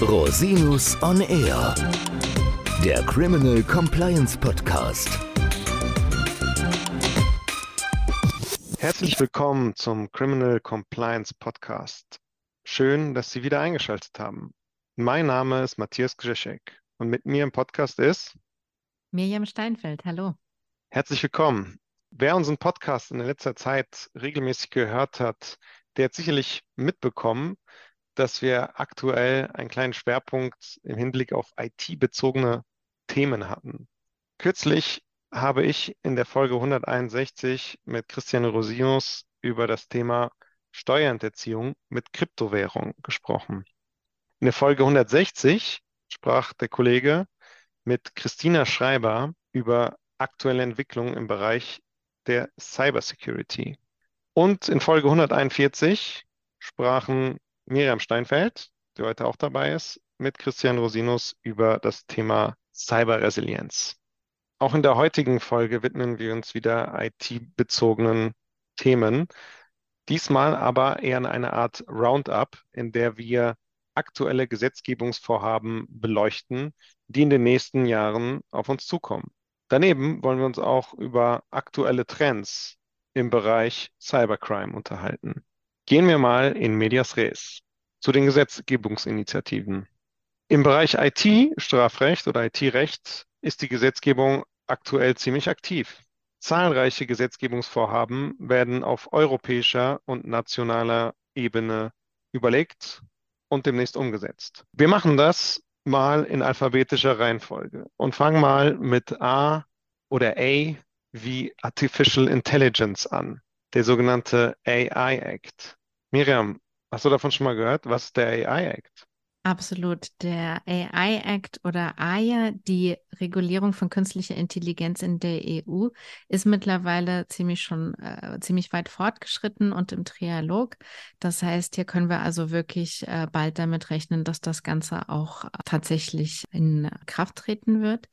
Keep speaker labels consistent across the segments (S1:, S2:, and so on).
S1: Rosinus on Air, der Criminal Compliance Podcast.
S2: Herzlich willkommen zum Criminal Compliance Podcast. Schön, dass Sie wieder eingeschaltet haben. Mein Name ist Matthias Grzeschek und mit mir im Podcast ist
S3: Mirjam Steinfeld. Hallo.
S2: Herzlich willkommen. Wer unseren Podcast in letzter Zeit regelmäßig gehört hat, der hat sicherlich mitbekommen, dass wir aktuell einen kleinen Schwerpunkt im Hinblick auf IT-bezogene Themen hatten. Kürzlich habe ich in der Folge 161 mit Christian Rosinus über das Thema Steuerhinterziehung mit Kryptowährung gesprochen. In der Folge 160 sprach der Kollege mit Christina Schreiber über aktuelle Entwicklungen im Bereich der Cybersecurity. Und in Folge 141 sprachen Miriam Steinfeld, die heute auch dabei ist, mit Christian Rosinus über das Thema Cyberresilienz. Auch in der heutigen Folge widmen wir uns wieder IT-bezogenen Themen. Diesmal aber eher in eine Art Roundup, in der wir aktuelle Gesetzgebungsvorhaben beleuchten, die in den nächsten Jahren auf uns zukommen. Daneben wollen wir uns auch über aktuelle Trends im Bereich Cybercrime unterhalten. Gehen wir mal in Medias Res zu den Gesetzgebungsinitiativen. Im Bereich IT-Strafrecht oder IT-Recht ist die Gesetzgebung aktuell ziemlich aktiv. Zahlreiche Gesetzgebungsvorhaben werden auf europäischer und nationaler Ebene überlegt und demnächst umgesetzt. Wir machen das mal in alphabetischer Reihenfolge und fangen mal mit A oder A wie Artificial Intelligence an, der sogenannte AI Act. Miriam, hast du davon schon mal gehört? Was ist der AI Act?
S3: Absolut. Der AI Act oder AIA, die Regulierung von künstlicher Intelligenz in der EU, ist mittlerweile ziemlich schon äh, ziemlich weit fortgeschritten und im Trialog. Das heißt, hier können wir also wirklich äh, bald damit rechnen, dass das Ganze auch tatsächlich in Kraft treten wird.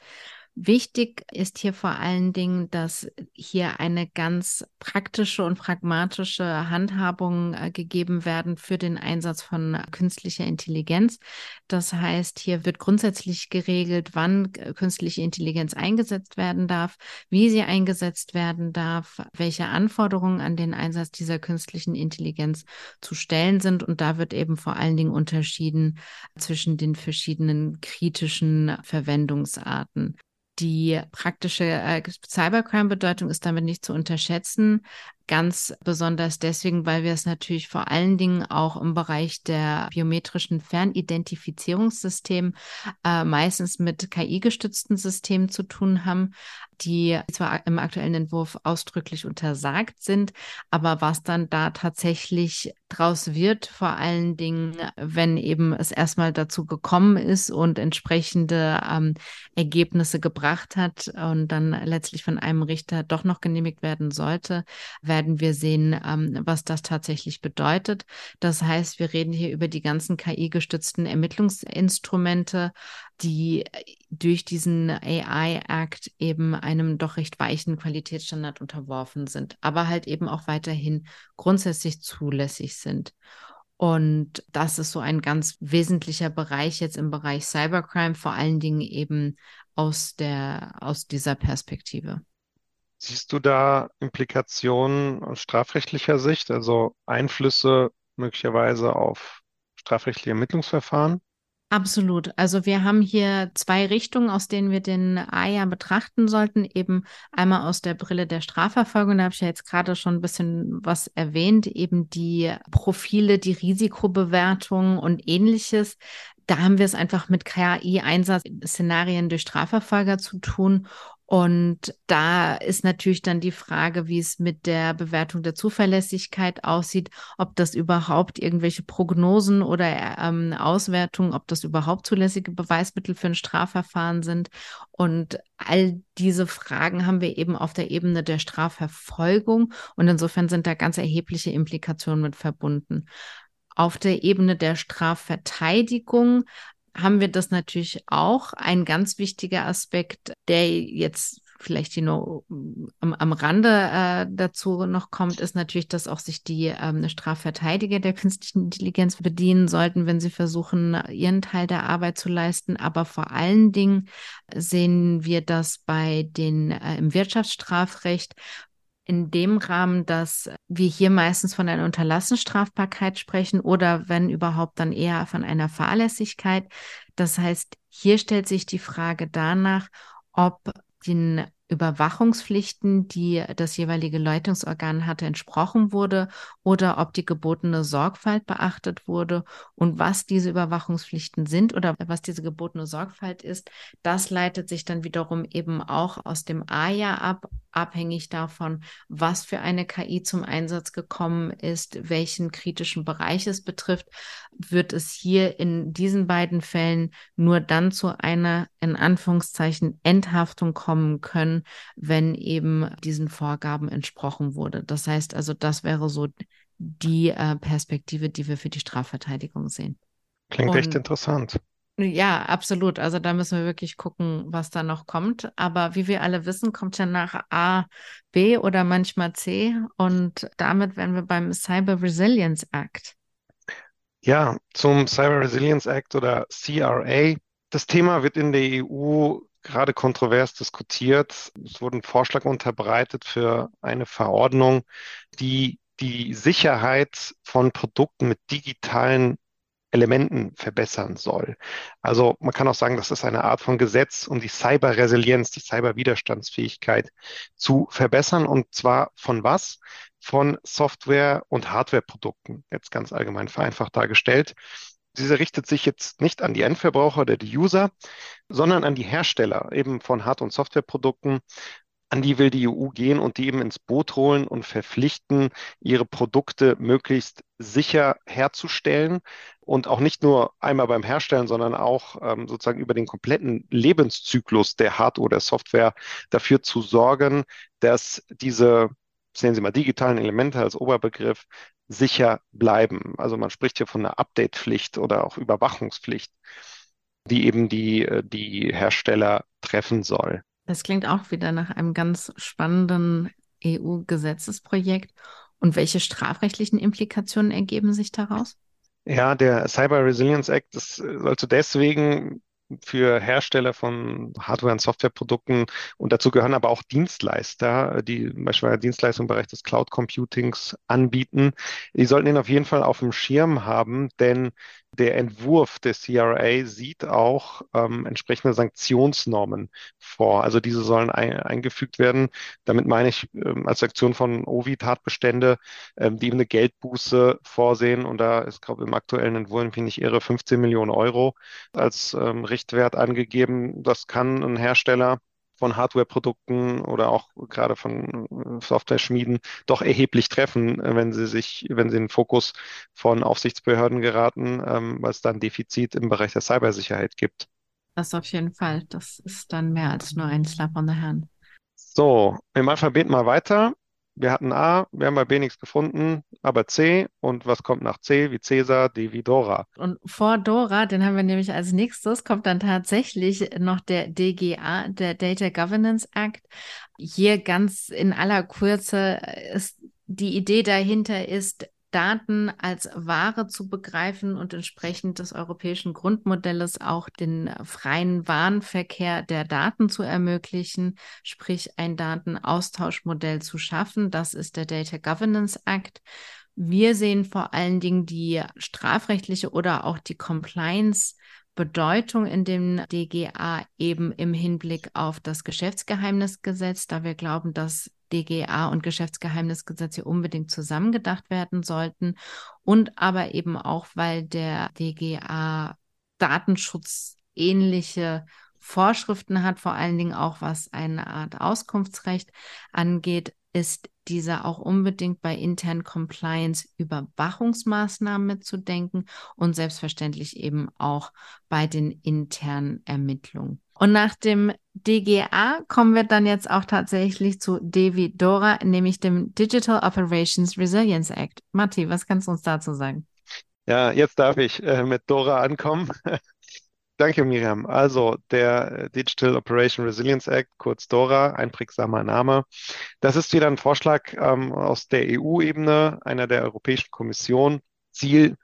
S3: Wichtig ist hier vor allen Dingen, dass hier eine ganz praktische und pragmatische Handhabung äh, gegeben werden für den Einsatz von künstlicher Intelligenz. Das heißt, hier wird grundsätzlich geregelt, wann äh, künstliche Intelligenz eingesetzt werden darf, wie sie eingesetzt werden darf, welche Anforderungen an den Einsatz dieser künstlichen Intelligenz zu stellen sind. Und da wird eben vor allen Dingen unterschieden zwischen den verschiedenen kritischen Verwendungsarten. Die praktische äh, Cybercrime-Bedeutung ist damit nicht zu unterschätzen. Ganz besonders deswegen, weil wir es natürlich vor allen Dingen auch im Bereich der biometrischen Fernidentifizierungssysteme äh, meistens mit KI-gestützten Systemen zu tun haben, die zwar im aktuellen Entwurf ausdrücklich untersagt sind, aber was dann da tatsächlich draus wird, vor allen Dingen, wenn eben es erstmal dazu gekommen ist und entsprechende ähm, Ergebnisse gebracht hat und dann letztlich von einem Richter doch noch genehmigt werden sollte, werden wir sehen, ähm, was das tatsächlich bedeutet. Das heißt, wir reden hier über die ganzen KI-gestützten Ermittlungsinstrumente, die durch diesen AI-Act eben einem doch recht weichen Qualitätsstandard unterworfen sind, aber halt eben auch weiterhin grundsätzlich zulässig sind. Und das ist so ein ganz wesentlicher Bereich jetzt im Bereich Cybercrime, vor allen Dingen eben aus der, aus dieser Perspektive.
S2: Siehst du da Implikationen aus strafrechtlicher Sicht, also Einflüsse möglicherweise auf strafrechtliche Ermittlungsverfahren?
S3: Absolut. Also wir haben hier zwei Richtungen, aus denen wir den AIA betrachten sollten. Eben einmal aus der Brille der Strafverfolgung, da habe ich ja jetzt gerade schon ein bisschen was erwähnt, eben die Profile, die Risikobewertung und ähnliches. Da haben wir es einfach mit KI-Einsatzszenarien durch Strafverfolger zu tun. Und da ist natürlich dann die Frage, wie es mit der Bewertung der Zuverlässigkeit aussieht, ob das überhaupt irgendwelche Prognosen oder ähm, Auswertungen, ob das überhaupt zulässige Beweismittel für ein Strafverfahren sind. Und all diese Fragen haben wir eben auf der Ebene der Strafverfolgung. Und insofern sind da ganz erhebliche Implikationen mit verbunden. Auf der Ebene der Strafverteidigung haben wir das natürlich auch. Ein ganz wichtiger Aspekt, der jetzt vielleicht die nur am, am Rande äh, dazu noch kommt, ist natürlich, dass auch sich die ähm, Strafverteidiger der künstlichen Intelligenz bedienen sollten, wenn sie versuchen, ihren Teil der Arbeit zu leisten. Aber vor allen Dingen sehen wir das bei den äh, im Wirtschaftsstrafrecht in dem Rahmen, dass wir hier meistens von einer Unterlassenstrafbarkeit sprechen oder wenn überhaupt dann eher von einer Fahrlässigkeit. Das heißt, hier stellt sich die Frage danach, ob den Überwachungspflichten, die das jeweilige Leitungsorgan hatte, entsprochen wurde oder ob die gebotene Sorgfalt beachtet wurde und was diese Überwachungspflichten sind oder was diese gebotene Sorgfalt ist, das leitet sich dann wiederum eben auch aus dem AJA ab, abhängig davon, was für eine KI zum Einsatz gekommen ist, welchen kritischen Bereich es betrifft, wird es hier in diesen beiden Fällen nur dann zu einer in Anführungszeichen Enthaftung kommen können, wenn eben diesen Vorgaben entsprochen wurde. Das heißt also, das wäre so die äh, Perspektive, die wir für die Strafverteidigung sehen.
S2: Klingt Und echt interessant.
S3: Ja, absolut. Also da müssen wir wirklich gucken, was da noch kommt. Aber wie wir alle wissen, kommt ja nach A, B oder manchmal C. Und damit wären wir beim Cyber Resilience Act.
S2: Ja, zum Cyber Resilience Act oder CRA. Das Thema wird in der EU gerade kontrovers diskutiert. Es wurde ein Vorschlag unterbreitet für eine Verordnung, die die Sicherheit von Produkten mit digitalen Elementen verbessern soll. Also man kann auch sagen, das ist eine Art von Gesetz, um die Cyberresilienz, die Cyberwiderstandsfähigkeit zu verbessern. Und zwar von was? Von Software- und Hardwareprodukten, jetzt ganz allgemein vereinfacht dargestellt. Diese richtet sich jetzt nicht an die Endverbraucher oder die User, sondern an die Hersteller eben von Hard- und Softwareprodukten, an die will die EU gehen und die eben ins Boot holen und verpflichten, ihre Produkte möglichst sicher herzustellen und auch nicht nur einmal beim Herstellen, sondern auch ähm, sozusagen über den kompletten Lebenszyklus der Hardware oder Software dafür zu sorgen, dass diese, sehen Sie mal, digitalen Elemente als Oberbegriff sicher bleiben. Also man spricht hier von einer Update-Pflicht oder auch Überwachungspflicht, die eben die, äh, die Hersteller treffen soll.
S3: Das klingt auch wieder nach einem ganz spannenden EU-Gesetzesprojekt. Und welche strafrechtlichen Implikationen ergeben sich daraus?
S2: Ja, der Cyber Resilience Act das sollte deswegen für Hersteller von Hardware- und Softwareprodukten und dazu gehören aber auch Dienstleister, die beispielsweise Dienstleistungen im Bereich des Cloud Computings anbieten. Die sollten ihn auf jeden Fall auf dem Schirm haben, denn der Entwurf des CRA sieht auch ähm, entsprechende Sanktionsnormen vor. Also diese sollen ein, eingefügt werden. Damit meine ich ähm, als Sanktion von OVI-Tatbestände, ähm, die eine Geldbuße vorsehen. Und da ist, glaube ich, im aktuellen Entwurf, wenn ich nicht irre, 15 Millionen Euro als ähm, Richtwert angegeben. Das kann ein Hersteller von Hardware-Produkten oder auch gerade von äh, Software-Schmieden doch erheblich treffen, äh, wenn sie sich, wenn sie in den Fokus von Aufsichtsbehörden geraten, ähm, weil es dann Defizit im Bereich der Cybersicherheit gibt.
S3: Das auf jeden Fall. Das ist dann mehr als nur ein Slap on the hand.
S2: So, im Alphabet mal weiter. Wir hatten A, wir haben bei B nichts gefunden, aber C. Und was kommt nach C? Wie Cäsar, D wie Dora.
S3: Und vor Dora, den haben wir nämlich als nächstes, kommt dann tatsächlich noch der DGA, der Data Governance Act. Hier ganz in aller Kürze ist die Idee dahinter ist, Daten als Ware zu begreifen und entsprechend des europäischen Grundmodells auch den freien Warenverkehr der Daten zu ermöglichen, sprich ein Datenaustauschmodell zu schaffen. Das ist der Data Governance Act. Wir sehen vor allen Dingen die strafrechtliche oder auch die Compliance Bedeutung in dem DGA eben im Hinblick auf das Geschäftsgeheimnisgesetz, da wir glauben, dass DGA und Geschäftsgeheimnisgesetz hier unbedingt zusammengedacht werden sollten und aber eben auch, weil der DGA datenschutzähnliche Vorschriften hat, vor allen Dingen auch was eine Art Auskunftsrecht angeht, ist dieser auch unbedingt bei internen Compliance Überwachungsmaßnahmen mitzudenken und selbstverständlich eben auch bei den internen Ermittlungen. Und nach dem DGA kommen wir dann jetzt auch tatsächlich zu DVDORA, nämlich dem Digital Operations Resilience Act. Matti, was kannst du uns dazu sagen?
S2: Ja, jetzt darf ich äh, mit Dora ankommen. Danke, Miriam. Also der Digital Operation Resilience Act, kurz DORA, einprägsamer Name. Das ist wieder ein Vorschlag ähm, aus der EU-Ebene, einer der Europäischen Kommission. Ziel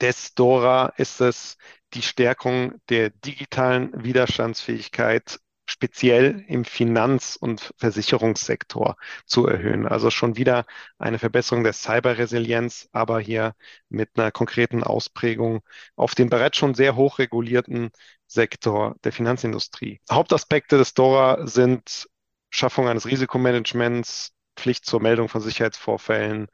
S2: des DORA ist es, die Stärkung der digitalen Widerstandsfähigkeit speziell im Finanz- und Versicherungssektor zu erhöhen. Also schon wieder eine Verbesserung der Cyberresilienz, aber hier mit einer konkreten Ausprägung auf den bereits schon sehr hoch regulierten Sektor der Finanzindustrie. Hauptaspekte des DORA sind Schaffung eines Risikomanagements, Pflicht zur Meldung von Sicherheitsvorfällen,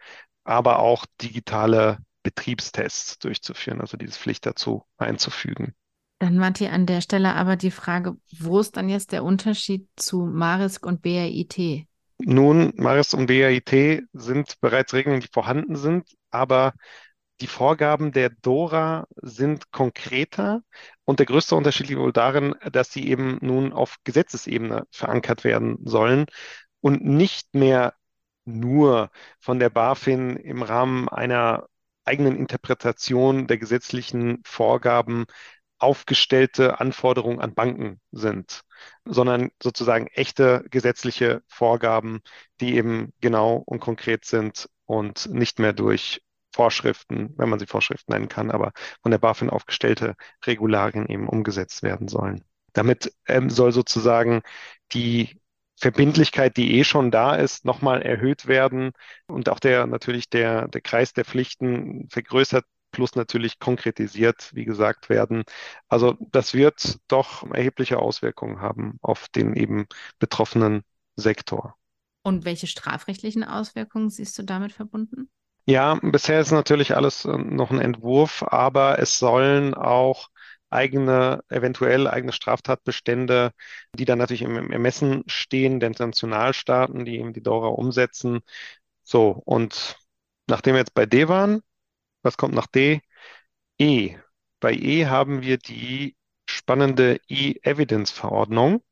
S2: aber auch digitale Betriebstests durchzuführen, also diese Pflicht dazu einzufügen.
S3: Dann, Matti, an der Stelle aber die Frage, wo ist dann jetzt der Unterschied zu Marisk und BAIT?
S2: Nun, Marisk und BAIT sind bereits Regeln, die vorhanden sind, aber die Vorgaben der DORA sind konkreter und der größte Unterschied liegt wohl darin, dass sie eben nun auf Gesetzesebene verankert werden sollen und nicht mehr nur von der BaFin im Rahmen einer eigenen Interpretation der gesetzlichen Vorgaben aufgestellte Anforderungen an Banken sind, sondern sozusagen echte gesetzliche Vorgaben, die eben genau und konkret sind und nicht mehr durch Vorschriften, wenn man sie Vorschriften nennen kann, aber von der BaFin aufgestellte Regularien eben umgesetzt werden sollen. Damit ähm, soll sozusagen die Verbindlichkeit, die eh schon da ist, nochmal erhöht werden und auch der natürlich der, der Kreis der Pflichten vergrößert plus natürlich konkretisiert, wie gesagt, werden. Also das wird doch erhebliche Auswirkungen haben auf den eben betroffenen Sektor.
S3: Und welche strafrechtlichen Auswirkungen siehst du damit verbunden?
S2: Ja, bisher ist natürlich alles äh, noch ein Entwurf, aber es sollen auch eigene, eventuell eigene Straftatbestände, die dann natürlich im Ermessen stehen, der Nationalstaaten, die eben die Dora umsetzen. So, und nachdem wir jetzt bei D waren, was kommt nach D? E. Bei E haben wir die spannende E-Evidence-Verordnung.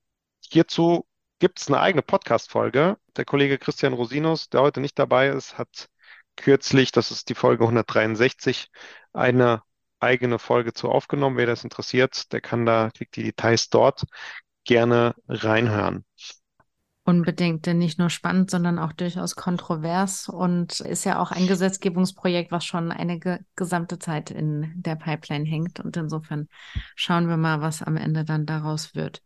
S2: Hierzu gibt es eine eigene Podcast-Folge. Der Kollege Christian Rosinus, der heute nicht dabei ist, hat kürzlich, das ist die Folge 163, eine eigene Folge zu aufgenommen. Wer das interessiert, der kann da, kriegt die Details dort gerne reinhören.
S3: Unbedingt, denn nicht nur spannend, sondern auch durchaus kontrovers und ist ja auch ein Gesetzgebungsprojekt, was schon eine ge gesamte Zeit in der Pipeline hängt. Und insofern schauen wir mal, was am Ende dann daraus wird.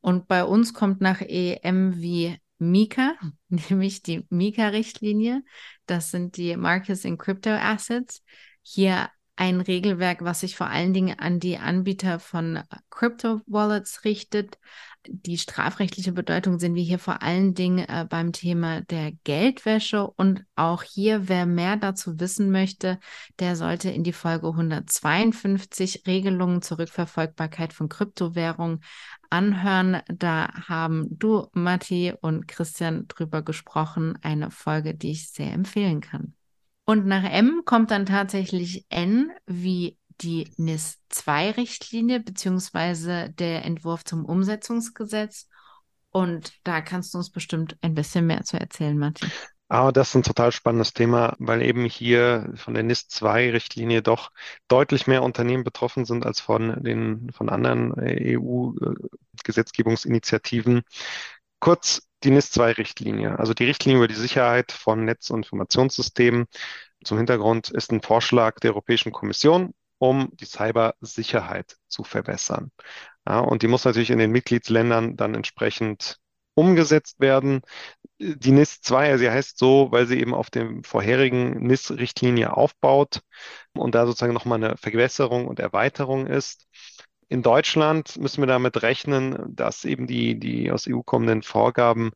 S3: Und bei uns kommt nach EM wie Mika, nämlich die Mika-Richtlinie. Das sind die Markets in Crypto Assets. Hier ein Regelwerk, was sich vor allen Dingen an die Anbieter von Crypto-Wallets richtet. Die strafrechtliche Bedeutung sehen wir hier vor allen Dingen äh, beim Thema der Geldwäsche. Und auch hier, wer mehr dazu wissen möchte, der sollte in die Folge 152 Regelungen zur Rückverfolgbarkeit von Kryptowährungen anhören. Da haben du, Matti und Christian drüber gesprochen. Eine Folge, die ich sehr empfehlen kann. Und nach M kommt dann tatsächlich N wie die NIS-2-Richtlinie beziehungsweise der Entwurf zum Umsetzungsgesetz. Und da kannst du uns bestimmt ein bisschen mehr zu erzählen, Martin.
S2: Aber das ist ein total spannendes Thema, weil eben hier von der NIS-2-Richtlinie doch deutlich mehr Unternehmen betroffen sind als von den von anderen EU-Gesetzgebungsinitiativen. Kurz die NIS-2-Richtlinie, also die Richtlinie über die Sicherheit von Netz- und Informationssystemen. Zum Hintergrund ist ein Vorschlag der Europäischen Kommission, um die Cybersicherheit zu verbessern. Ja, und die muss natürlich in den Mitgliedsländern dann entsprechend umgesetzt werden. Die NIS 2, sie heißt so, weil sie eben auf dem vorherigen NIS-Richtlinie aufbaut und da sozusagen nochmal eine Vergewässerung und Erweiterung ist. In Deutschland müssen wir damit rechnen, dass eben die, die aus EU kommenden Vorgaben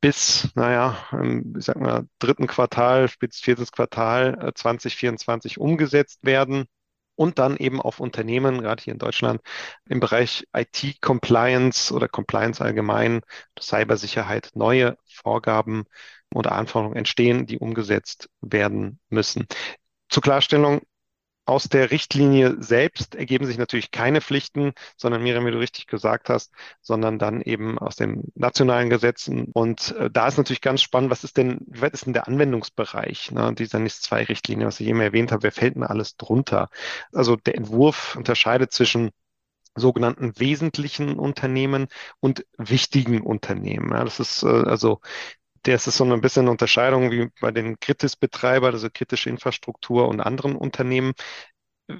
S2: bis, naja, ich sag mal, dritten Quartal, spitz viertes Quartal 2024 äh, umgesetzt werden und dann eben auf Unternehmen, gerade hier in Deutschland, im Bereich IT-Compliance oder Compliance allgemein, Cybersicherheit, neue Vorgaben oder Anforderungen entstehen, die umgesetzt werden müssen. Zur Klarstellung, aus der Richtlinie selbst ergeben sich natürlich keine Pflichten, sondern Miriam, wie du richtig gesagt hast, sondern dann eben aus den nationalen Gesetzen. Und äh, da ist natürlich ganz spannend, was ist denn, wie weit ist denn der Anwendungsbereich ne, dieser NIS-2-Richtlinie, was ich eben erwähnt habe, wer fällt denn alles drunter? Also der Entwurf unterscheidet zwischen sogenannten wesentlichen Unternehmen und wichtigen Unternehmen. Ja, das ist äh, also das ist so ein bisschen eine Unterscheidung wie bei den Kritis-Betreibern, also kritische Infrastruktur und anderen Unternehmen.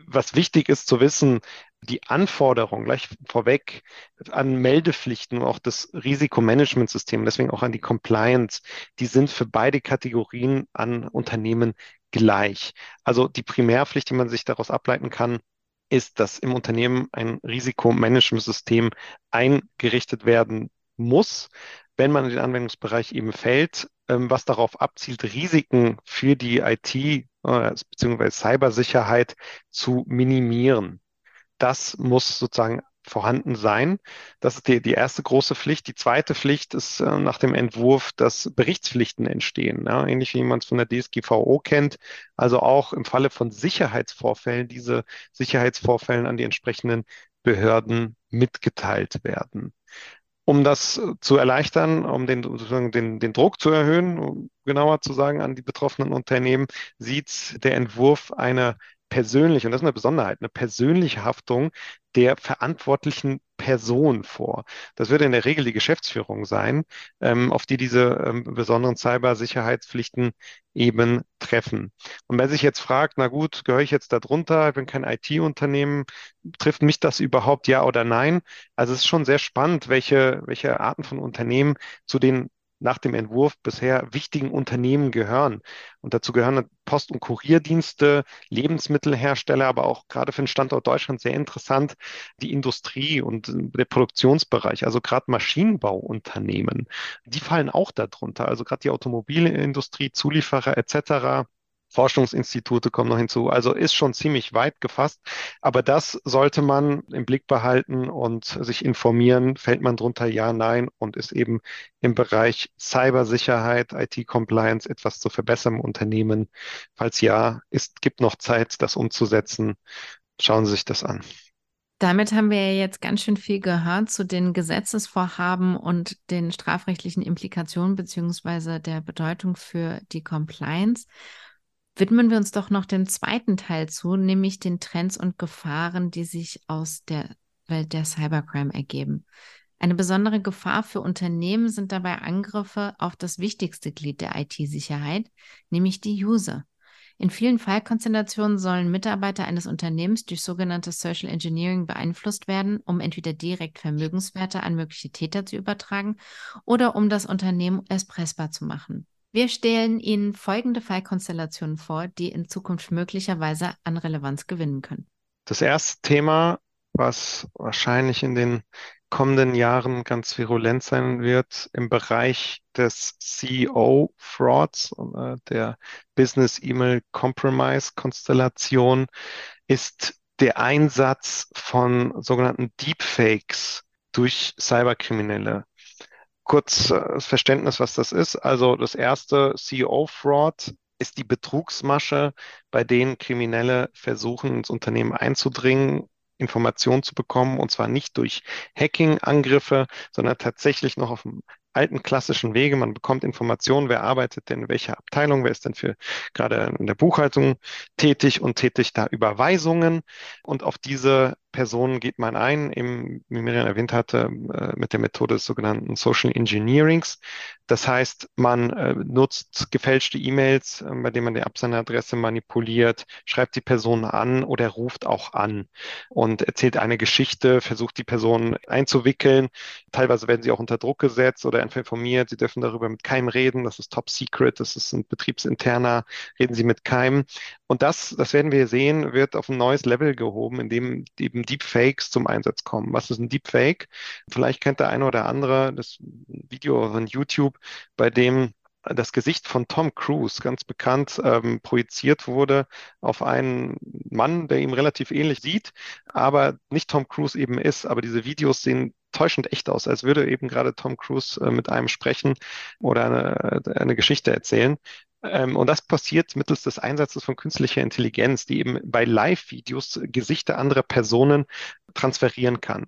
S2: Was wichtig ist zu wissen, die Anforderungen gleich vorweg an Meldepflichten und auch das Risikomanagementsystem, deswegen auch an die Compliance, die sind für beide Kategorien an Unternehmen gleich. Also die Primärpflicht, die man sich daraus ableiten kann, ist, dass im Unternehmen ein Risikomanagementsystem eingerichtet werden muss, wenn man in den Anwendungsbereich eben fällt, ähm, was darauf abzielt, Risiken für die IT äh, bzw. Cybersicherheit zu minimieren. Das muss sozusagen vorhanden sein. Das ist die, die erste große Pflicht. Die zweite Pflicht ist äh, nach dem Entwurf, dass Berichtspflichten entstehen, ja, ähnlich wie man es von der DSGVO kennt. Also auch im Falle von Sicherheitsvorfällen diese Sicherheitsvorfällen an die entsprechenden Behörden mitgeteilt werden. Um das zu erleichtern, um den, sozusagen den, den Druck zu erhöhen, um genauer zu sagen, an die betroffenen Unternehmen, sieht der Entwurf eine persönlich, und das ist eine Besonderheit, eine persönliche Haftung der verantwortlichen Person vor. Das würde in der Regel die Geschäftsführung sein, ähm, auf die diese ähm, besonderen Cybersicherheitspflichten eben treffen. Und wer sich jetzt fragt, na gut, gehöre ich jetzt da drunter, ich bin kein IT-Unternehmen, trifft mich das überhaupt ja oder nein? Also es ist schon sehr spannend, welche, welche Arten von Unternehmen zu den nach dem Entwurf bisher wichtigen Unternehmen gehören. Und dazu gehören Post- und Kurierdienste, Lebensmittelhersteller, aber auch gerade für den Standort Deutschland sehr interessant, die Industrie und der Produktionsbereich, also gerade Maschinenbauunternehmen, die fallen auch darunter. Also gerade die Automobilindustrie, Zulieferer etc. Forschungsinstitute kommen noch hinzu. Also ist schon ziemlich weit gefasst. Aber das sollte man im Blick behalten und sich informieren. Fällt man drunter ja, nein und ist eben im Bereich Cybersicherheit, IT-Compliance etwas zu verbessern im Unternehmen? Falls ja, ist, gibt noch Zeit, das umzusetzen. Schauen Sie sich das an.
S3: Damit haben wir ja jetzt ganz schön viel gehört zu den Gesetzesvorhaben und den strafrechtlichen Implikationen beziehungsweise der Bedeutung für die Compliance widmen wir uns doch noch dem zweiten Teil zu, nämlich den Trends und Gefahren, die sich aus der Welt der Cybercrime ergeben. Eine besondere Gefahr für Unternehmen sind dabei Angriffe auf das wichtigste Glied der IT-Sicherheit, nämlich die User. In vielen Fallkonstellationen sollen Mitarbeiter eines Unternehmens durch sogenanntes Social Engineering beeinflusst werden, um entweder direkt Vermögenswerte an mögliche Täter zu übertragen oder um das Unternehmen erpressbar zu machen. Wir stellen Ihnen folgende Fallkonstellationen vor, die in Zukunft möglicherweise an Relevanz gewinnen können.
S2: Das erste Thema, was wahrscheinlich in den kommenden Jahren ganz virulent sein wird im Bereich des CEO-Frauds, äh, der Business E-Mail Compromise Konstellation, ist der Einsatz von sogenannten Deepfakes durch Cyberkriminelle kurz äh, das Verständnis, was das ist. Also das erste CEO-Fraud ist die Betrugsmasche, bei denen Kriminelle versuchen, ins Unternehmen einzudringen, Informationen zu bekommen, und zwar nicht durch Hacking-Angriffe, sondern tatsächlich noch auf dem alten klassischen Wege. Man bekommt Informationen, wer arbeitet denn in welcher Abteilung, wer ist denn für gerade in der Buchhaltung tätig und tätigt da Überweisungen. Und auf diese Personen geht man ein, eben, wie Miriam erwähnt hatte, äh, mit der Methode des sogenannten Social Engineerings. Das heißt, man äh, nutzt gefälschte E-Mails, äh, bei denen man die Absenderadresse manipuliert, schreibt die Person an oder ruft auch an und erzählt eine Geschichte, versucht die Person einzuwickeln. Teilweise werden sie auch unter Druck gesetzt oder informiert. Sie dürfen darüber mit keinem reden. Das ist top secret. Das ist ein betriebsinterner. Reden Sie mit keinem. Und das, das werden wir sehen, wird auf ein neues Level gehoben, in dem eben Deepfakes zum Einsatz kommen. Was ist ein Deepfake? Vielleicht kennt der eine oder andere das Video von YouTube, bei dem das Gesicht von Tom Cruise, ganz bekannt, ähm, projiziert wurde auf einen Mann, der ihm relativ ähnlich sieht, aber nicht Tom Cruise eben ist. Aber diese Videos sehen täuschend echt aus, als würde eben gerade Tom Cruise äh, mit einem sprechen oder eine, eine Geschichte erzählen. Ähm, und das passiert mittels des Einsatzes von künstlicher Intelligenz, die eben bei Live-Videos Gesichter anderer Personen transferieren kann.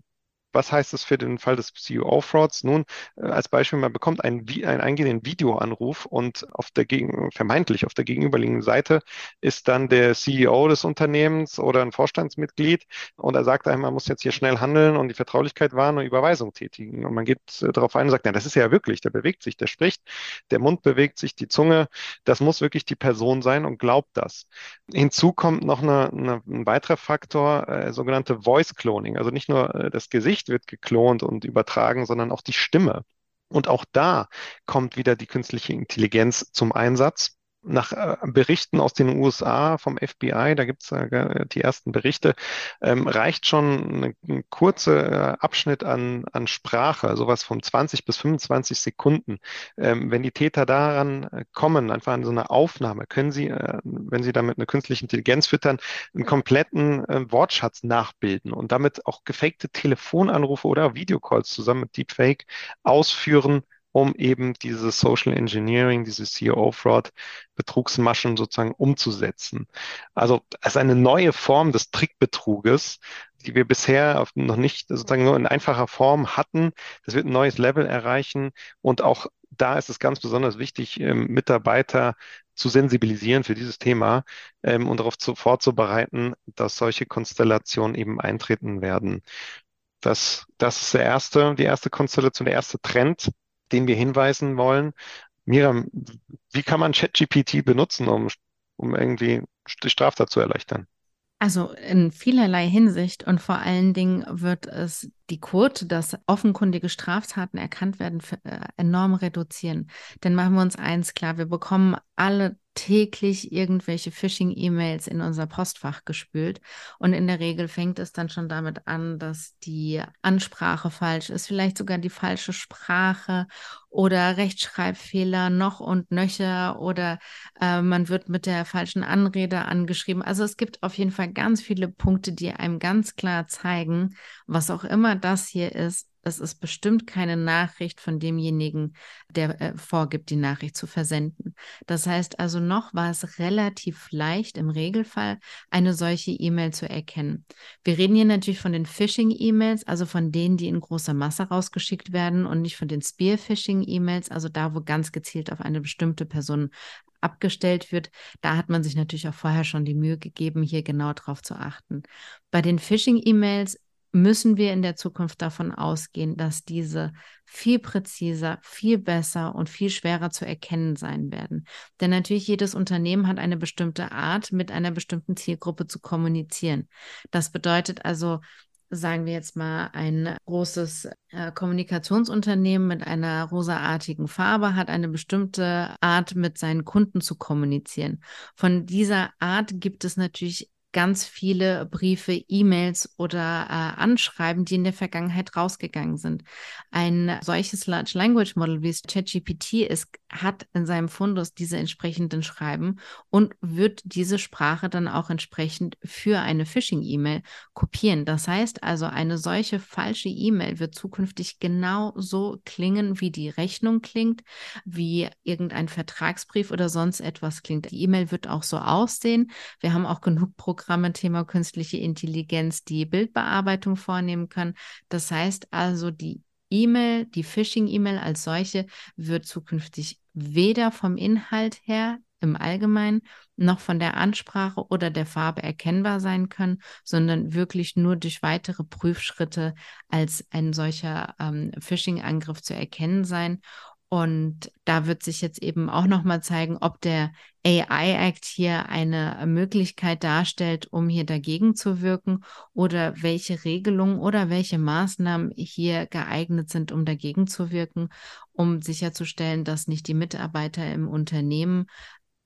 S2: Was heißt das für den Fall des CEO-Frauds? Nun, äh, als Beispiel, man bekommt einen, einen eingehenden Videoanruf und auf der gegen, vermeintlich auf der gegenüberliegenden Seite ist dann der CEO des Unternehmens oder ein Vorstandsmitglied und er sagt einem, man muss jetzt hier schnell handeln und die Vertraulichkeit wahren und Überweisung tätigen. Und man geht äh, darauf ein und sagt, ja, das ist ja wirklich, der bewegt sich, der spricht, der Mund bewegt sich, die Zunge, das muss wirklich die Person sein und glaubt das. Hinzu kommt noch eine, eine, ein weiterer Faktor, äh, sogenannte Voice Cloning. Also nicht nur äh, das Gesicht wird geklont und übertragen, sondern auch die Stimme. Und auch da kommt wieder die künstliche Intelligenz zum Einsatz nach äh, Berichten aus den USA vom FBI, da gibt es äh, die ersten Berichte, ähm, reicht schon ein, kurzer äh, Abschnitt an, an Sprache, sowas von 20 bis 25 Sekunden. Ähm, wenn die Täter daran kommen, einfach an so eine Aufnahme, können sie, wenn sie damit eine künstliche Intelligenz füttern, einen kompletten Wortschatz nachbilden und damit auch gefakte Telefonanrufe oder Videocalls zusammen mit Deepfake ausführen um eben dieses Social Engineering, diese CEO-Fraud, Betrugsmaschen sozusagen umzusetzen. Also ist eine neue Form des Trickbetruges, die wir bisher noch nicht sozusagen nur in einfacher Form hatten. Das wird ein neues Level erreichen und auch da ist es ganz besonders wichtig, ähm, Mitarbeiter zu sensibilisieren für dieses Thema ähm, und darauf zu, vorzubereiten, dass solche Konstellationen eben eintreten werden. Das, das ist der erste, die erste Konstellation, der erste Trend, den wir hinweisen wollen. Miriam, wie kann man ChatGPT benutzen, um, um irgendwie die Straftat zu erleichtern?
S3: Also in vielerlei Hinsicht und vor allen Dingen wird es die Quote, dass offenkundige Straftaten erkannt werden, äh, enorm reduzieren. Denn machen wir uns eins klar, wir bekommen alle täglich irgendwelche Phishing-E-Mails in unser Postfach gespült. Und in der Regel fängt es dann schon damit an, dass die Ansprache falsch ist, vielleicht sogar die falsche Sprache oder Rechtschreibfehler noch und nöcher oder äh, man wird mit der falschen Anrede angeschrieben. Also es gibt auf jeden Fall ganz viele Punkte, die einem ganz klar zeigen, was auch immer das hier ist, es ist bestimmt keine Nachricht von demjenigen, der äh, vorgibt, die Nachricht zu versenden. Das heißt also, noch war es relativ leicht im Regelfall, eine solche E-Mail zu erkennen. Wir reden hier natürlich von den Phishing-E-Mails, also von denen, die in großer Masse rausgeschickt werden und nicht von den Spear-Phishing-E-Mails, also da, wo ganz gezielt auf eine bestimmte Person abgestellt wird. Da hat man sich natürlich auch vorher schon die Mühe gegeben, hier genau drauf zu achten. Bei den Phishing-E-Mails müssen wir in der Zukunft davon ausgehen, dass diese viel präziser, viel besser und viel schwerer zu erkennen sein werden. Denn natürlich jedes Unternehmen hat eine bestimmte Art, mit einer bestimmten Zielgruppe zu kommunizieren. Das bedeutet also, sagen wir jetzt mal, ein großes äh, Kommunikationsunternehmen mit einer rosaartigen Farbe hat eine bestimmte Art, mit seinen Kunden zu kommunizieren. Von dieser Art gibt es natürlich ganz viele Briefe, E-Mails oder äh, Anschreiben, die in der Vergangenheit rausgegangen sind. Ein solches Large Language Model, wie es ChatGPT ist, hat in seinem Fundus diese entsprechenden Schreiben und wird diese Sprache dann auch entsprechend für eine Phishing-E-Mail kopieren. Das heißt also, eine solche falsche E-Mail wird zukünftig genau so klingen, wie die Rechnung klingt, wie irgendein Vertragsbrief oder sonst etwas klingt. Die E-Mail wird auch so aussehen. Wir haben auch genug Programme, Thema künstliche Intelligenz, die Bildbearbeitung vornehmen können. Das heißt also, die E-Mail, die Phishing-E-Mail als solche wird zukünftig weder vom Inhalt her im Allgemeinen noch von der Ansprache oder der Farbe erkennbar sein können, sondern wirklich nur durch weitere Prüfschritte als ein solcher ähm, Phishing-Angriff zu erkennen sein. Und da wird sich jetzt eben auch nochmal zeigen, ob der AI Act hier eine Möglichkeit darstellt, um hier dagegen zu wirken oder welche Regelungen oder welche Maßnahmen hier geeignet sind, um dagegen zu wirken, um sicherzustellen, dass nicht die Mitarbeiter im Unternehmen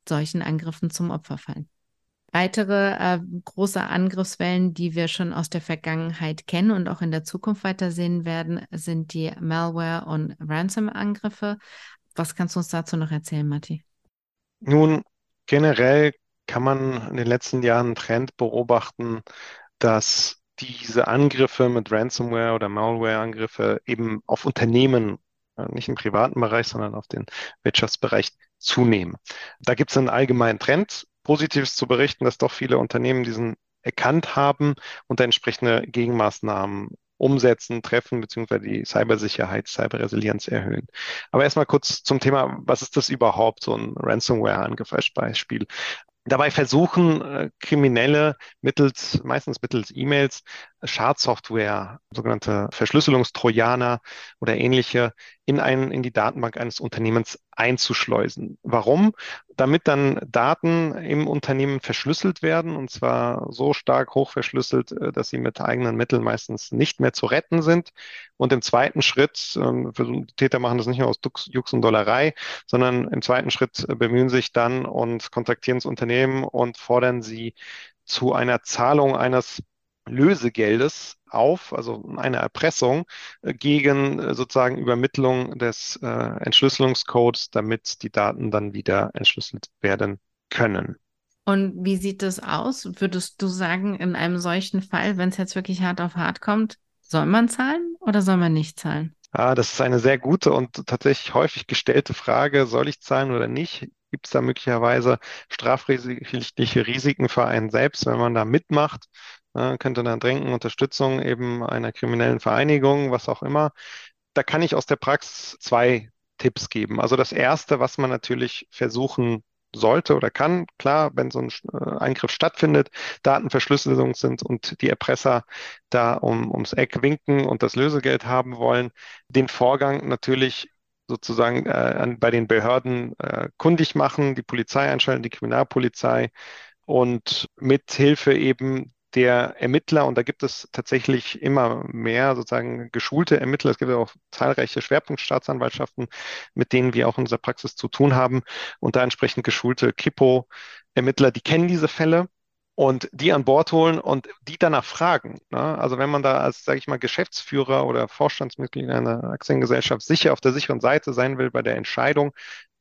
S3: solchen Angriffen zum Opfer fallen. Weitere äh, große Angriffswellen, die wir schon aus der Vergangenheit kennen und auch in der Zukunft weitersehen werden, sind die Malware- und Ransom-Angriffe. Was kannst du uns dazu noch erzählen, Matti?
S2: Nun, generell kann man in den letzten Jahren einen Trend beobachten, dass diese Angriffe mit Ransomware oder Malware-Angriffe eben auf Unternehmen, äh, nicht im privaten Bereich, sondern auf den Wirtschaftsbereich zunehmen. Da gibt es einen allgemeinen Trend. Positives zu berichten, dass doch viele Unternehmen diesen erkannt haben und entsprechende Gegenmaßnahmen umsetzen, treffen, beziehungsweise die Cybersicherheit, Cyberresilienz erhöhen. Aber erstmal kurz zum Thema, was ist das überhaupt, so ein Ransomware-Angriff als Beispiel? Dabei versuchen äh, Kriminelle mittels, meistens mittels E-Mails, Schadsoftware, sogenannte Verschlüsselungstrojaner oder ähnliche, in, ein, in die Datenbank eines Unternehmens einzuschleusen. Warum? Damit dann Daten im Unternehmen verschlüsselt werden und zwar so stark hoch verschlüsselt, äh, dass sie mit eigenen Mitteln meistens nicht mehr zu retten sind. Und im zweiten Schritt, ähm, Täter machen das nicht nur aus Jux und Dollerei, sondern im zweiten Schritt äh, bemühen sich dann und kontaktieren das Unternehmen und fordern sie zu einer Zahlung eines Lösegeldes auf, also eine Erpressung äh, gegen äh, sozusagen Übermittlung des äh, Entschlüsselungscodes, damit die Daten dann wieder entschlüsselt werden können.
S3: Und wie sieht das aus? Würdest du sagen, in einem solchen Fall, wenn es jetzt wirklich hart auf hart kommt, soll man zahlen oder soll man nicht zahlen?
S2: Ah, das ist eine sehr gute und tatsächlich häufig gestellte Frage. Soll ich zahlen oder nicht? Gibt es da möglicherweise strafrechtliche Risiken für einen selbst, wenn man da mitmacht? Äh, könnte dann drängen, Unterstützung eben einer kriminellen Vereinigung, was auch immer. Da kann ich aus der Praxis zwei Tipps geben. Also das erste, was man natürlich versuchen sollte oder kann, klar, wenn so ein äh, Eingriff stattfindet, Datenverschlüsselung sind und die Erpresser da um, ums Eck winken und das Lösegeld haben wollen, den Vorgang natürlich sozusagen äh, bei den Behörden äh, kundig machen, die Polizei einschalten, die Kriminalpolizei und mit Hilfe eben der Ermittler, und da gibt es tatsächlich immer mehr sozusagen geschulte Ermittler, es gibt auch zahlreiche Schwerpunktstaatsanwaltschaften, mit denen wir auch in unserer Praxis zu tun haben, und da entsprechend geschulte Kripo-Ermittler, die kennen diese Fälle und die an Bord holen und die danach fragen. Ne? Also wenn man da als, sage ich mal, Geschäftsführer oder Vorstandsmitglied einer Aktiengesellschaft sicher auf der sicheren Seite sein will bei der Entscheidung,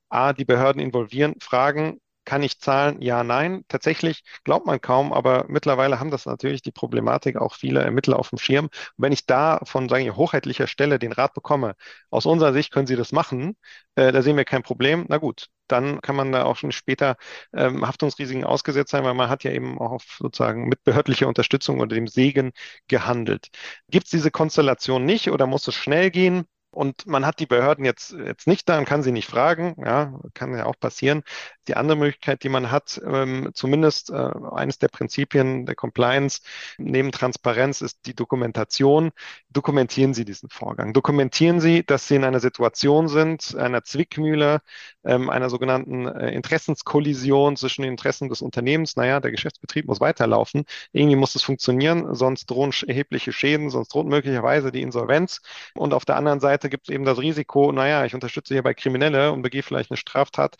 S2: A, die Behörden involvieren, fragen, kann ich zahlen? Ja, nein. Tatsächlich glaubt man kaum, aber mittlerweile haben das natürlich die Problematik auch viele Ermittler auf dem Schirm. Und wenn ich da von, sagen wir, hochheitlicher Stelle den Rat bekomme, aus unserer Sicht können Sie das machen, äh, da sehen wir kein Problem, na gut, dann kann man da auch schon später ähm, Haftungsrisiken ausgesetzt sein, weil man hat ja eben auch sozusagen mit behördlicher Unterstützung oder dem Segen gehandelt. Gibt es diese Konstellation nicht oder muss es schnell gehen? Und man hat die Behörden jetzt, jetzt nicht da und kann sie nicht fragen, ja, kann ja auch passieren. Die andere Möglichkeit, die man hat, ähm, zumindest äh, eines der Prinzipien der Compliance neben Transparenz ist die Dokumentation. Dokumentieren Sie diesen Vorgang. Dokumentieren Sie, dass Sie in einer Situation sind, einer Zwickmühle, ähm, einer sogenannten äh, Interessenskollision zwischen den Interessen des Unternehmens. Naja, der Geschäftsbetrieb muss weiterlaufen. Irgendwie muss es funktionieren, sonst drohen erhebliche Schäden, sonst droht möglicherweise die Insolvenz. Und auf der anderen Seite gibt es eben das Risiko, naja, ich unterstütze hierbei Kriminelle und begehe vielleicht eine Straftat,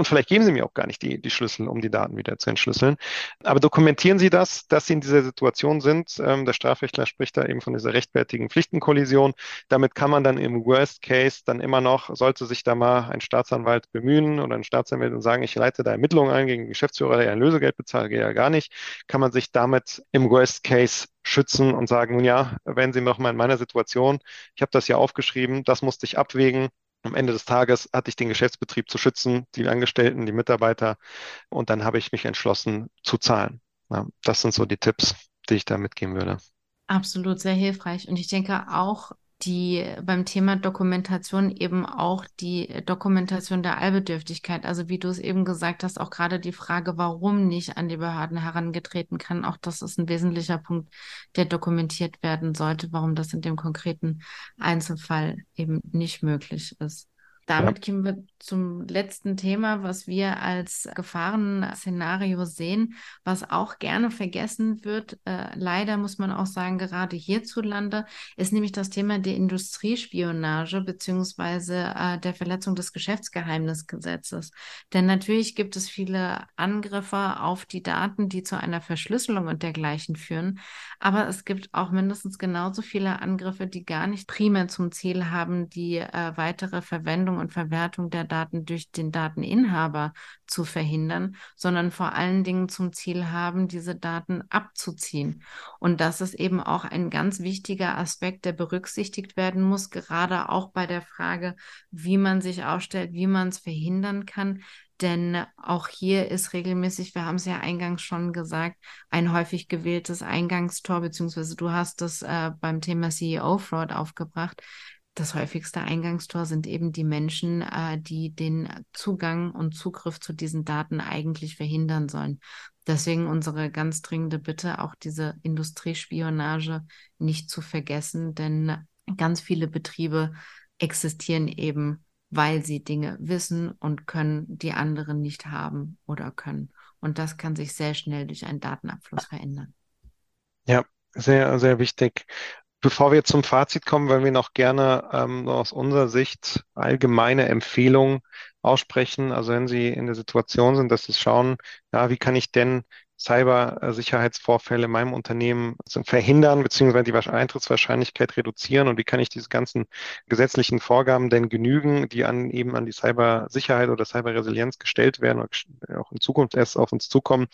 S2: und vielleicht geben Sie mir auch gar nicht die, die Schlüssel, um die Daten wieder zu entschlüsseln. Aber dokumentieren Sie das, dass Sie in dieser Situation sind. Ähm, der Strafrechtler spricht da eben von dieser rechtfertigen Pflichtenkollision. Damit kann man dann im Worst Case dann immer noch, sollte sich da mal ein Staatsanwalt bemühen oder ein Staatsanwalt und sagen, ich leite da Ermittlungen ein gegen den Geschäftsführer, der ein Lösegeld bezahlt, geht ja gar nicht, kann man sich damit im Worst Case schützen und sagen, nun ja, wenn Sie noch mal in meiner Situation, ich habe das ja aufgeschrieben, das musste ich abwägen, am Ende des Tages hatte ich den Geschäftsbetrieb zu schützen, die Angestellten, die Mitarbeiter. Und dann habe ich mich entschlossen zu zahlen. Ja, das sind so die Tipps, die ich da mitgeben würde.
S3: Absolut, sehr hilfreich. Und ich denke auch, die beim Thema Dokumentation eben auch die Dokumentation der Allbedürftigkeit. Also wie du es eben gesagt hast, auch gerade die Frage, warum nicht an die Behörden herangetreten kann. Auch das ist ein wesentlicher Punkt, der dokumentiert werden sollte, warum das in dem konkreten Einzelfall eben nicht möglich ist. Damit ja. kommen wir zum letzten Thema, was wir als Gefahrenszenario sehen, was auch gerne vergessen wird. Äh, leider muss man auch sagen, gerade hierzulande ist nämlich das Thema der Industriespionage beziehungsweise äh, der Verletzung des Geschäftsgeheimnisgesetzes. Denn natürlich gibt es viele Angriffe auf die Daten, die zu einer Verschlüsselung und dergleichen führen. Aber es gibt auch mindestens genauso viele Angriffe, die gar nicht primär zum Ziel haben, die äh, weitere Verwendung und Verwertung der Daten durch den Dateninhaber zu verhindern, sondern vor allen Dingen zum Ziel haben, diese Daten abzuziehen. Und das ist eben auch ein ganz wichtiger Aspekt, der berücksichtigt werden muss, gerade auch bei der Frage, wie man sich aufstellt, wie man es verhindern kann. Denn auch hier ist regelmäßig, wir haben es ja eingangs schon gesagt, ein häufig gewähltes Eingangstor, beziehungsweise du hast es äh, beim Thema CEO-Fraud aufgebracht. Das häufigste Eingangstor sind eben die Menschen, äh, die den Zugang und Zugriff zu diesen Daten eigentlich verhindern sollen. Deswegen unsere ganz dringende Bitte, auch diese Industriespionage nicht zu vergessen, denn ganz viele Betriebe existieren eben weil sie Dinge wissen und können, die anderen nicht haben oder können. Und das kann sich sehr schnell durch einen Datenabfluss verändern.
S2: Ja, sehr, sehr wichtig. Bevor wir zum Fazit kommen, wollen wir noch gerne ähm, aus unserer Sicht allgemeine Empfehlungen aussprechen. Also wenn Sie in der Situation sind, dass Sie schauen, ja, wie kann ich denn Cybersicherheitsvorfälle in meinem Unternehmen verhindern, beziehungsweise die Eintrittswahrscheinlichkeit reduzieren und wie kann ich diese ganzen gesetzlichen Vorgaben denn genügen, die an eben an die Cybersicherheit oder Cyberresilienz gestellt werden und auch in Zukunft erst auf uns zukommen.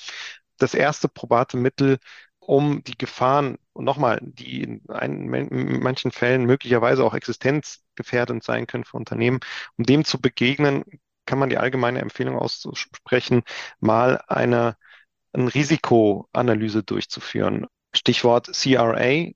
S2: Das erste probate Mittel, um die Gefahren, und nochmal, die in, ein, in manchen Fällen möglicherweise auch existenzgefährdend sein können für Unternehmen, um dem zu begegnen, kann man die allgemeine Empfehlung aussprechen, mal eine eine Risikoanalyse durchzuführen. Stichwort CRA,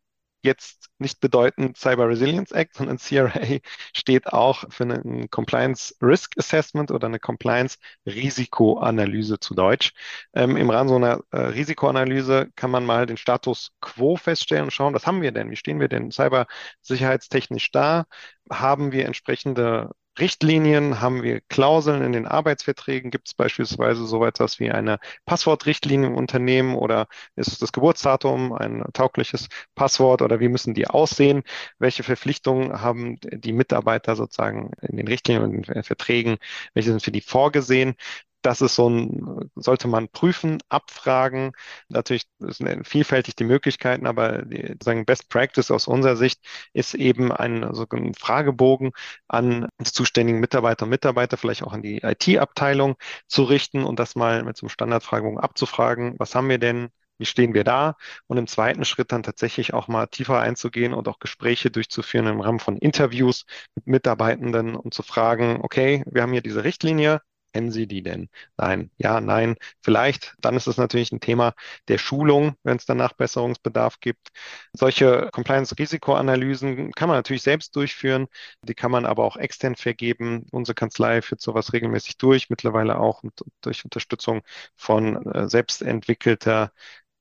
S2: jetzt nicht bedeutend Cyber Resilience Act, sondern CRA steht auch für eine Compliance Risk Assessment oder eine Compliance Risikoanalyse zu Deutsch. Ähm, Im Rahmen so einer äh, Risikoanalyse kann man mal den Status quo feststellen und schauen, was haben wir denn? Wie stehen wir denn cybersicherheitstechnisch da? Haben wir entsprechende Richtlinien, haben wir Klauseln in den Arbeitsverträgen, gibt es beispielsweise so etwas wie eine Passwortrichtlinie im Unternehmen oder ist das Geburtsdatum ein taugliches Passwort oder wie müssen die aussehen? Welche Verpflichtungen haben die Mitarbeiter sozusagen in den Richtlinien und den Verträgen, welche sind für die vorgesehen? Das ist so ein, sollte man prüfen, abfragen. Natürlich sind vielfältig die Möglichkeiten, aber die, sagen Best Practice aus unserer Sicht ist eben ein, so ein Fragebogen an die zuständigen Mitarbeiter und Mitarbeiter, vielleicht auch an die IT-Abteilung zu richten und das mal mit so einem Standardfragebogen abzufragen. Was haben wir denn? Wie stehen wir da? Und im zweiten Schritt dann tatsächlich auch mal tiefer einzugehen und auch Gespräche durchzuführen im Rahmen von Interviews mit Mitarbeitenden und zu fragen, okay, wir haben hier diese Richtlinie, Kennen Sie die denn? Nein, ja, nein, vielleicht. Dann ist es natürlich ein Thema der Schulung, wenn es danach Besserungsbedarf gibt. Solche Compliance-Risikoanalysen kann man natürlich selbst durchführen. Die kann man aber auch extern vergeben. Unsere Kanzlei führt sowas regelmäßig durch, mittlerweile auch durch Unterstützung von äh, selbstentwickelter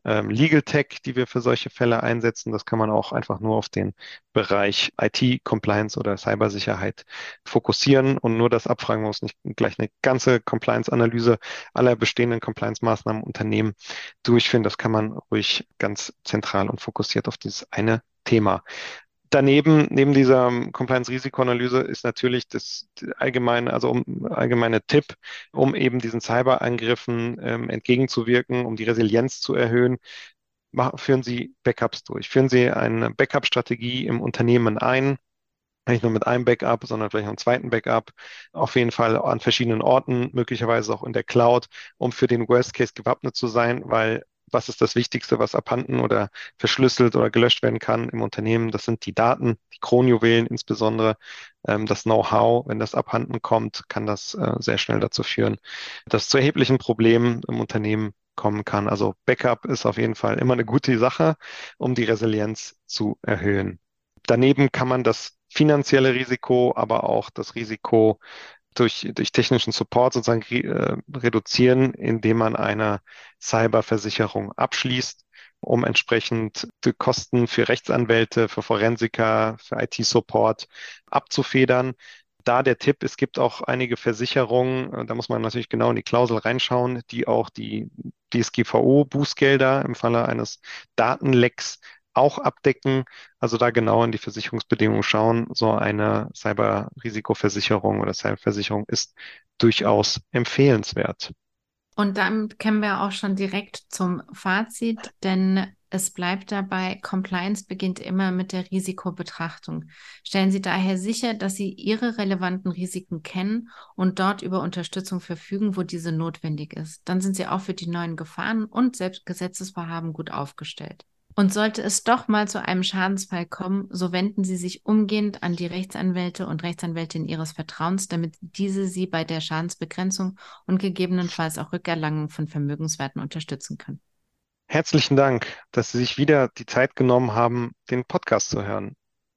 S2: ähm, Legal Tech, die wir für solche Fälle einsetzen. Das kann man auch einfach nur auf den Bereich IT, Compliance oder Cybersicherheit fokussieren und nur das abfragen muss, nicht gleich eine ganze Compliance-Analyse aller bestehenden Compliance-Maßnahmen Unternehmen durchführen. Das kann man ruhig ganz zentral und fokussiert auf dieses eine Thema. Daneben, neben dieser Compliance-Risikoanalyse ist natürlich das allgemeine, also um, allgemeine Tipp, um eben diesen Cyberangriffen ähm, entgegenzuwirken, um die Resilienz zu erhöhen, machen, führen Sie Backups durch. Führen Sie eine Backup-Strategie im Unternehmen ein, nicht nur mit einem Backup, sondern vielleicht auch einen zweiten Backup, auf jeden Fall an verschiedenen Orten, möglicherweise auch in der Cloud, um für den Worst Case gewappnet zu sein, weil was ist das Wichtigste, was abhanden oder verschlüsselt oder gelöscht werden kann im Unternehmen. Das sind die Daten, die Kronjuwelen insbesondere, ähm, das Know-how. Wenn das abhanden kommt, kann das äh, sehr schnell dazu führen, dass zu erheblichen Problemen im Unternehmen kommen kann. Also Backup ist auf jeden Fall immer eine gute Sache, um die Resilienz zu erhöhen. Daneben kann man das finanzielle Risiko, aber auch das Risiko durch, durch technischen Support sozusagen äh, reduzieren, indem man eine Cyberversicherung abschließt, um entsprechend die Kosten für Rechtsanwälte, für Forensiker, für IT-Support abzufedern. Da der Tipp, es gibt auch einige Versicherungen, äh, da muss man natürlich genau in die Klausel reinschauen, die auch die DSGVO-Bußgelder im Falle eines Datenlecks auch abdecken. Also da genau in die Versicherungsbedingungen schauen. So eine Cyber-Risikoversicherung oder Cyberversicherung ist durchaus empfehlenswert.
S3: Und dann kämen wir auch schon direkt zum Fazit, denn es bleibt dabei, Compliance beginnt immer mit der Risikobetrachtung. Stellen Sie daher sicher, dass Sie Ihre relevanten Risiken kennen und dort über Unterstützung verfügen, wo diese notwendig ist. Dann sind Sie auch für die neuen Gefahren und Selbstgesetzesvorhaben gut aufgestellt. Und sollte es doch mal zu einem Schadensfall kommen, so wenden Sie sich umgehend an die Rechtsanwälte und Rechtsanwältin Ihres Vertrauens, damit diese Sie bei der Schadensbegrenzung und gegebenenfalls auch Rückerlangung von Vermögenswerten unterstützen können.
S2: Herzlichen Dank, dass Sie sich wieder die Zeit genommen haben, den Podcast zu hören.